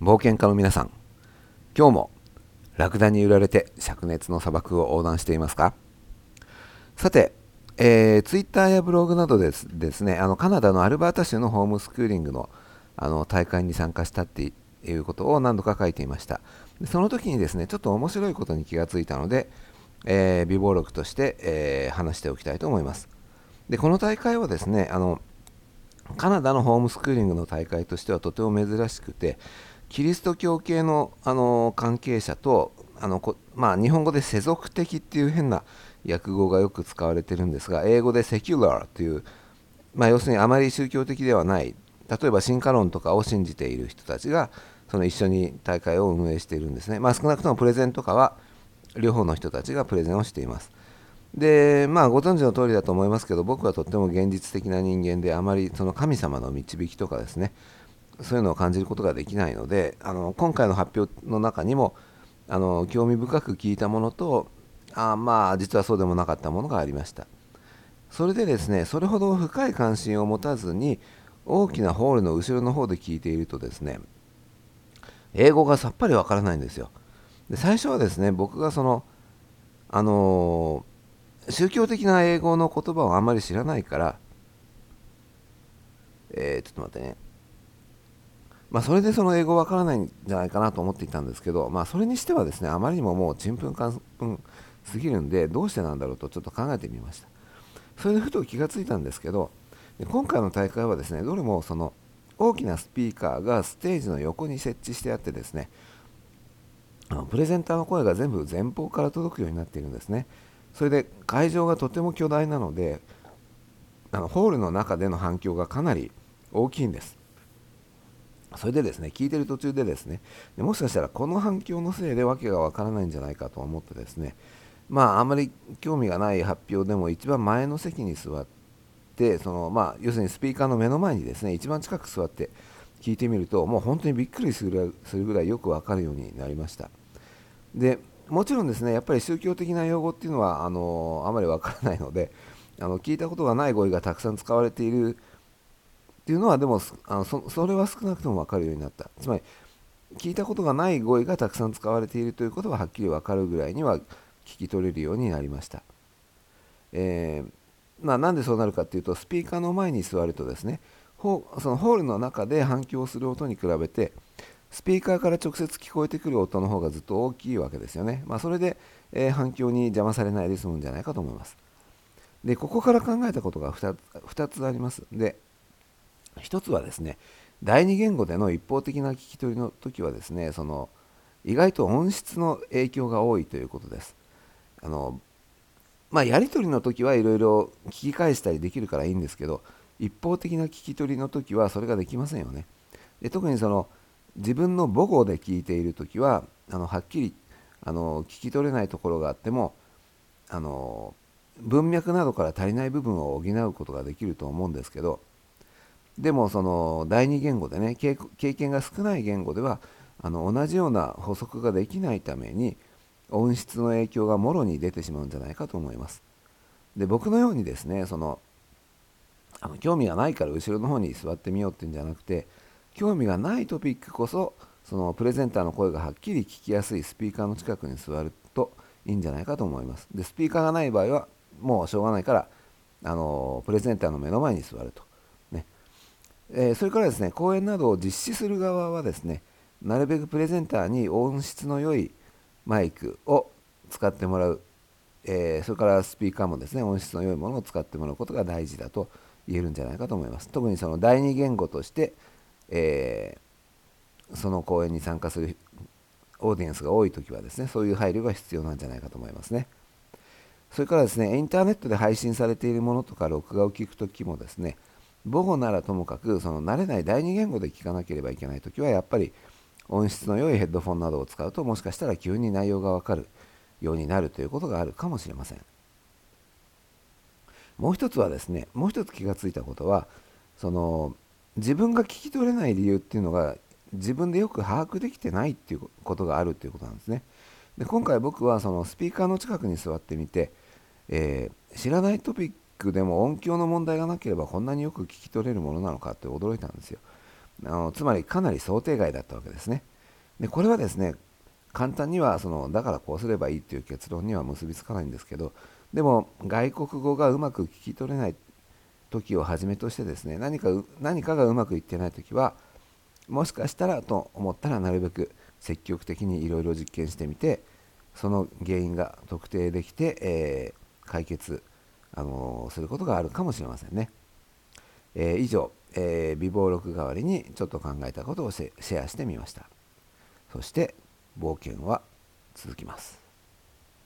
冒険家の皆さん今日もラクダに揺られて灼熱の砂漠を横断していますか？さて、えー、ツイッターやブログなどですですねあのカナダのアルバータ州のホームスクーリングのあの大会に参加したっていうことを何度か書いていました。その時にですねちょっと面白いことに気がついたので、えー、微暴録として、えー、話しておきたいと思います。でこの大会はですねあのカナダのホームスクーリングの大会としてはとても珍しくてキリスト教系のあの関係者とあのこ、まあ、日本語で世俗的っていう変な訳語がよく使われてるんですが英語でセキュラーという、まあ、要するにあまり宗教的ではない。例えば進化論とかを信じている人たちがその一緒に大会を運営しているんですね、まあ、少なくともプレゼンとかは両方の人たちがプレゼンをしています。でまあご存知の通りだと思いますけど僕はとっても現実的な人間であまりその神様の導きとかですねそういうのを感じることができないのであの今回の発表の中にもあの興味深く聞いたものとあまあ実はそうでもなかったものがありました。それでですねそれほど深い関心を持たずに大きなホールの後ろの方で聞いているとですね英語がさっぱりわからないんですよ。で最初はですね僕がそのあのー、宗教的な英語の言葉をあんまり知らないからえー、ちょっと待ってね。まあ、それでその英語わからないんじゃないかなと思っていたんですけど、まあ、それにしてはですねあまりにももうちんぷんかんぷんすぎるんでどうしてなんだろうとちょっと考えてみました。それでふと気がついたんですけど今回の大会はですねどれもその大きなスピーカーがステージの横に設置してあってですねプレゼンターの声が全部前方から届くようになっているんですね。それで会場がとても巨大なのであのホールの中での反響がかなり大きいんです。それでですね、聞いてる途中でですね、もしかしたらこの反響のせいで訳がわからないんじゃないかと思ってですね、まあ、あまり興味がない発表でも一番前の席に座って、そのまあ、要するにスピーカーの目の前にですね、一番近く座って聞いてみると、もう本当にびっくりするぐらいよくわかるようになりました。でもちろんですね、やっぱり宗教的な用語っていうのはあのあまりわからないので、あの聞いたことがない語彙がたくさん使われているっていうのはでもあのそそれは少なくとも分かるようになった。つまり聞いたことがない語彙がたくさん使われているということははっきり分かるぐらいには聞き取れるようになりました、えー、まあ、なんでそうなるかっていうとスピーカーの前に座るとですねそのホールの中で反響する音に比べてスピーカーから直接聞こえてくる音の方がずっと大きいわけですよね、まあ、それで、えー、反響に邪魔されないで済むんじゃないかと思います。でここから考えたことが 2, 2つあります。で一つはですね第二言語での一方的な聞き取りの時はですねその意外と音質の影響が多いということです。あのまあ、やり取りの時はいろいろ聞き返したりできるからいいんですけど一方的な聞き取りの時はそれができませんよね。で特にその自分の母語で聞いている時はあのはっきりあの聞き取れないところがあってもあの文脈などから足りない部分を補うことができると思うんですけどでもその第二言語でね経験が少ない言語ではあの同じような補足ができないために音質の影響がもろに出てしまうんじゃないかと思います。で僕のようにですねそのあの興味がないから後ろの方に座ってみようっていうんじゃなくて興味がないトピックこそそのプレゼンターの声がはっきり聞きやすいスピーカーの近くに座るといいんじゃないかと思います。でスピーカーがない場合はもうしょうがないからあのプレゼンターの目の前に座ると。えー、それからですね講演などを実施する側はですねなるべくプレゼンターに音質の良いマイクを使ってもらう、えー、それからスピーカーもですね音質の良いものを使ってもらうことが大事だと言えるんじゃないかと思います。特にその第二言語として、えー、その講演に参加するオーディエンスが多い時はですねそういう配慮が必要なんじゃないかと思いますね。それからですねインターネットで配信されているものとか録画を聞くときもですね母語ならともかくその慣れない第二言語で聞かなければいけないときはやっぱり音質の良いヘッドフォンなどを使うともしかしたら急に内容がわかるようになるということがあるかもしれません。もう一つはですねもう一つ気がついたことはその自分が聞き取れない理由っていうのが自分でよく把握できてないっていうことがあるっていうことなんですね。で今回僕はそのスピーカーの近くに座ってみて、えー、知らないトピックでも音響の問題がなければこんなによく聞き取れるものなのかって驚いたんですよ。あのつまりかなり想定外だったわけですね。でこれはですね簡単にはそのだからこうすればいいっていう結論には結びつかないんですけどでも外国語がうまく聞き取れない時をはじめとしてですね何か何かがうまくいってない時はもしかしたらと思ったらなるべく積極的にいろいろ実験してみてその原因が特定できて、えー、解決、あのー、することがあるかもしれませんね。えー、以上、え微暴録代わりにちょっと考えたことをシェアしてみました。そして冒険は続きます。